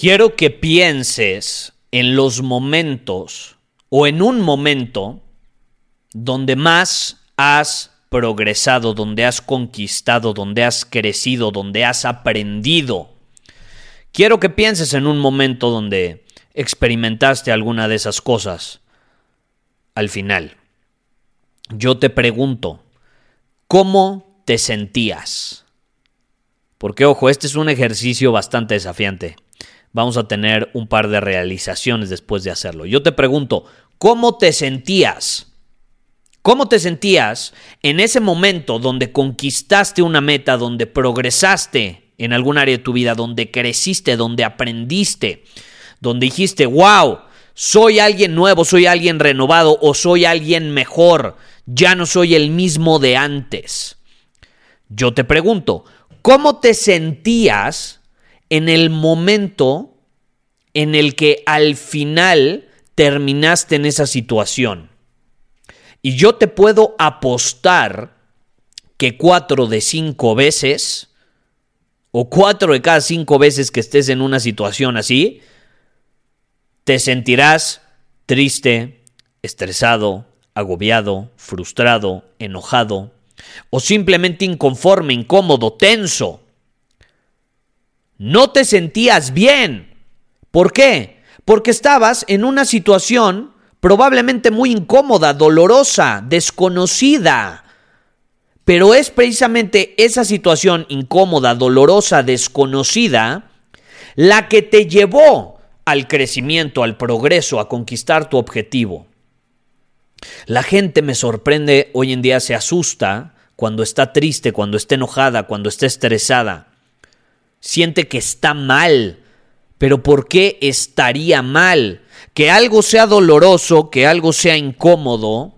Quiero que pienses en los momentos o en un momento donde más has progresado, donde has conquistado, donde has crecido, donde has aprendido. Quiero que pienses en un momento donde experimentaste alguna de esas cosas al final. Yo te pregunto, ¿cómo te sentías? Porque ojo, este es un ejercicio bastante desafiante vamos a tener un par de realizaciones después de hacerlo. Yo te pregunto, ¿cómo te sentías? ¿Cómo te sentías en ese momento donde conquistaste una meta, donde progresaste en algún área de tu vida, donde creciste, donde aprendiste, donde dijiste, wow, soy alguien nuevo, soy alguien renovado o soy alguien mejor, ya no soy el mismo de antes? Yo te pregunto, ¿cómo te sentías en el momento en el que al final terminaste en esa situación. Y yo te puedo apostar que cuatro de cinco veces, o cuatro de cada cinco veces que estés en una situación así, te sentirás triste, estresado, agobiado, frustrado, enojado, o simplemente inconforme, incómodo, tenso no te sentías bien. ¿Por qué? Porque estabas en una situación probablemente muy incómoda, dolorosa, desconocida. Pero es precisamente esa situación incómoda, dolorosa, desconocida, la que te llevó al crecimiento, al progreso, a conquistar tu objetivo. La gente me sorprende, hoy en día se asusta cuando está triste, cuando está enojada, cuando está estresada siente que está mal. Pero ¿por qué estaría mal? Que algo sea doloroso, que algo sea incómodo,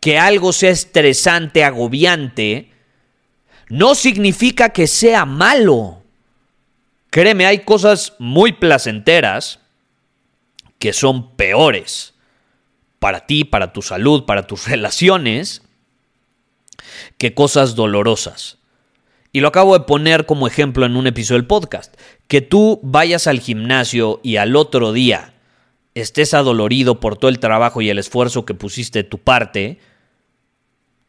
que algo sea estresante, agobiante, no significa que sea malo. Créeme, hay cosas muy placenteras que son peores para ti, para tu salud, para tus relaciones, que cosas dolorosas. Y lo acabo de poner como ejemplo en un episodio del podcast. Que tú vayas al gimnasio y al otro día estés adolorido por todo el trabajo y el esfuerzo que pusiste de tu parte,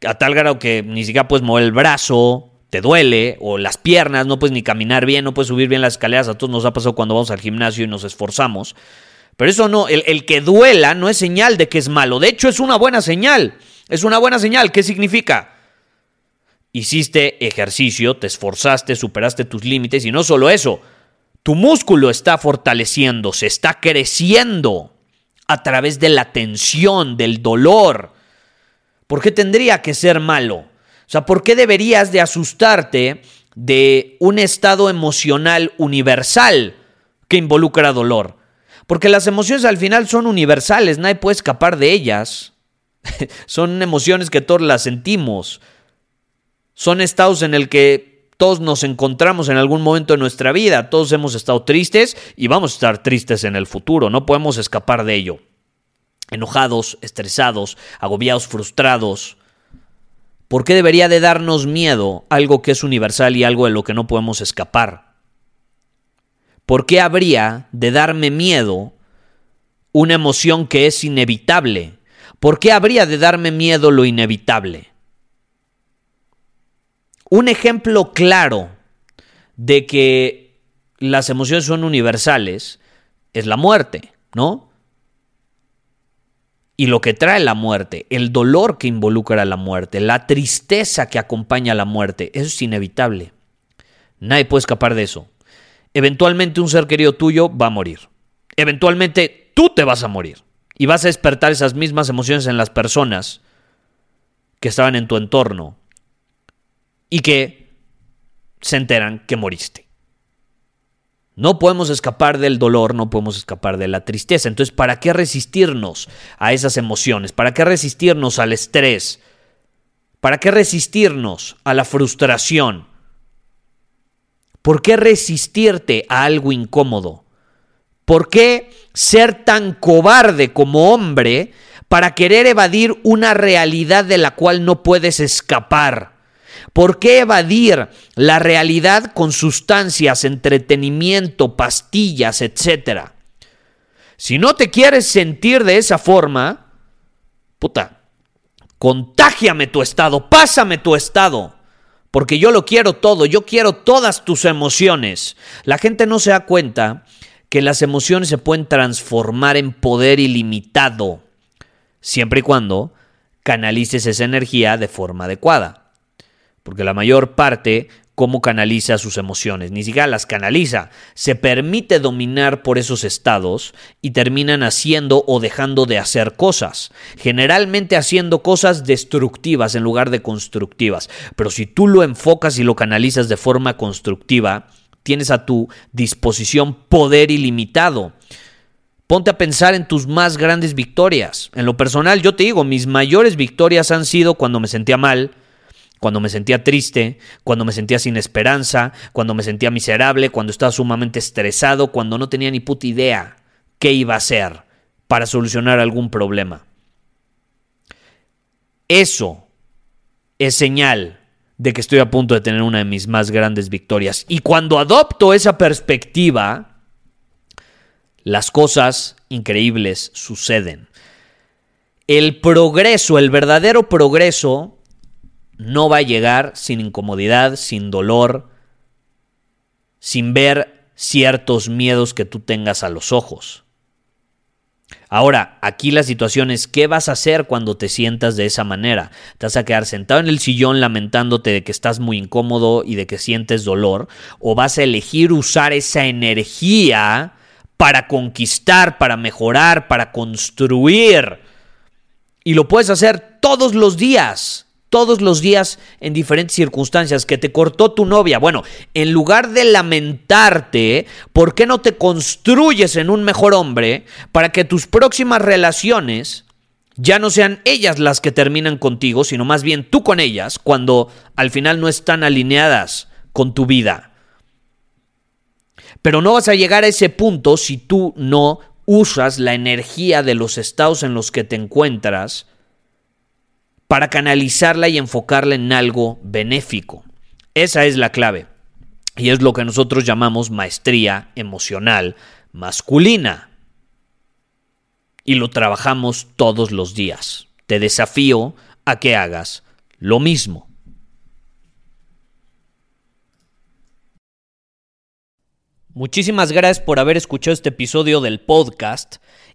a tal grado que ni siquiera puedes mover el brazo, te duele, o las piernas, no puedes ni caminar bien, no puedes subir bien las escaleras, a todos nos ha pasado cuando vamos al gimnasio y nos esforzamos. Pero eso no, el, el que duela no es señal de que es malo, de hecho es una buena señal, es una buena señal, ¿qué significa? Hiciste ejercicio, te esforzaste, superaste tus límites y no solo eso, tu músculo está fortaleciendo, se está creciendo a través de la tensión, del dolor. ¿Por qué tendría que ser malo? O sea, ¿por qué deberías de asustarte de un estado emocional universal que involucra dolor? Porque las emociones al final son universales, nadie puede escapar de ellas. son emociones que todos las sentimos son estados en el que todos nos encontramos en algún momento de nuestra vida, todos hemos estado tristes y vamos a estar tristes en el futuro, no podemos escapar de ello. Enojados, estresados, agobiados, frustrados. ¿Por qué debería de darnos miedo algo que es universal y algo de lo que no podemos escapar? ¿Por qué habría de darme miedo una emoción que es inevitable? ¿Por qué habría de darme miedo lo inevitable? Un ejemplo claro de que las emociones son universales es la muerte, ¿no? Y lo que trae la muerte, el dolor que involucra la muerte, la tristeza que acompaña a la muerte, eso es inevitable. Nadie puede escapar de eso. Eventualmente un ser querido tuyo va a morir. Eventualmente tú te vas a morir. Y vas a despertar esas mismas emociones en las personas que estaban en tu entorno y que se enteran que moriste. No podemos escapar del dolor, no podemos escapar de la tristeza. Entonces, ¿para qué resistirnos a esas emociones? ¿Para qué resistirnos al estrés? ¿Para qué resistirnos a la frustración? ¿Por qué resistirte a algo incómodo? ¿Por qué ser tan cobarde como hombre para querer evadir una realidad de la cual no puedes escapar? ¿Por qué evadir la realidad con sustancias, entretenimiento, pastillas, etcétera? Si no te quieres sentir de esa forma, puta, contágiame tu estado, pásame tu estado, porque yo lo quiero todo, yo quiero todas tus emociones. La gente no se da cuenta que las emociones se pueden transformar en poder ilimitado, siempre y cuando canalices esa energía de forma adecuada porque la mayor parte cómo canaliza sus emociones, ni siquiera las canaliza, se permite dominar por esos estados y terminan haciendo o dejando de hacer cosas, generalmente haciendo cosas destructivas en lugar de constructivas, pero si tú lo enfocas y lo canalizas de forma constructiva, tienes a tu disposición poder ilimitado. Ponte a pensar en tus más grandes victorias. En lo personal, yo te digo, mis mayores victorias han sido cuando me sentía mal, cuando me sentía triste, cuando me sentía sin esperanza, cuando me sentía miserable, cuando estaba sumamente estresado, cuando no tenía ni puta idea qué iba a hacer para solucionar algún problema. Eso es señal de que estoy a punto de tener una de mis más grandes victorias. Y cuando adopto esa perspectiva, las cosas increíbles suceden. El progreso, el verdadero progreso, no va a llegar sin incomodidad, sin dolor, sin ver ciertos miedos que tú tengas a los ojos. Ahora, aquí la situación es qué vas a hacer cuando te sientas de esa manera. ¿Te vas a quedar sentado en el sillón lamentándote de que estás muy incómodo y de que sientes dolor? ¿O vas a elegir usar esa energía para conquistar, para mejorar, para construir? Y lo puedes hacer todos los días todos los días en diferentes circunstancias, que te cortó tu novia. Bueno, en lugar de lamentarte, ¿por qué no te construyes en un mejor hombre para que tus próximas relaciones ya no sean ellas las que terminan contigo, sino más bien tú con ellas, cuando al final no están alineadas con tu vida? Pero no vas a llegar a ese punto si tú no usas la energía de los estados en los que te encuentras para canalizarla y enfocarla en algo benéfico. Esa es la clave. Y es lo que nosotros llamamos maestría emocional masculina. Y lo trabajamos todos los días. Te desafío a que hagas lo mismo. Muchísimas gracias por haber escuchado este episodio del podcast.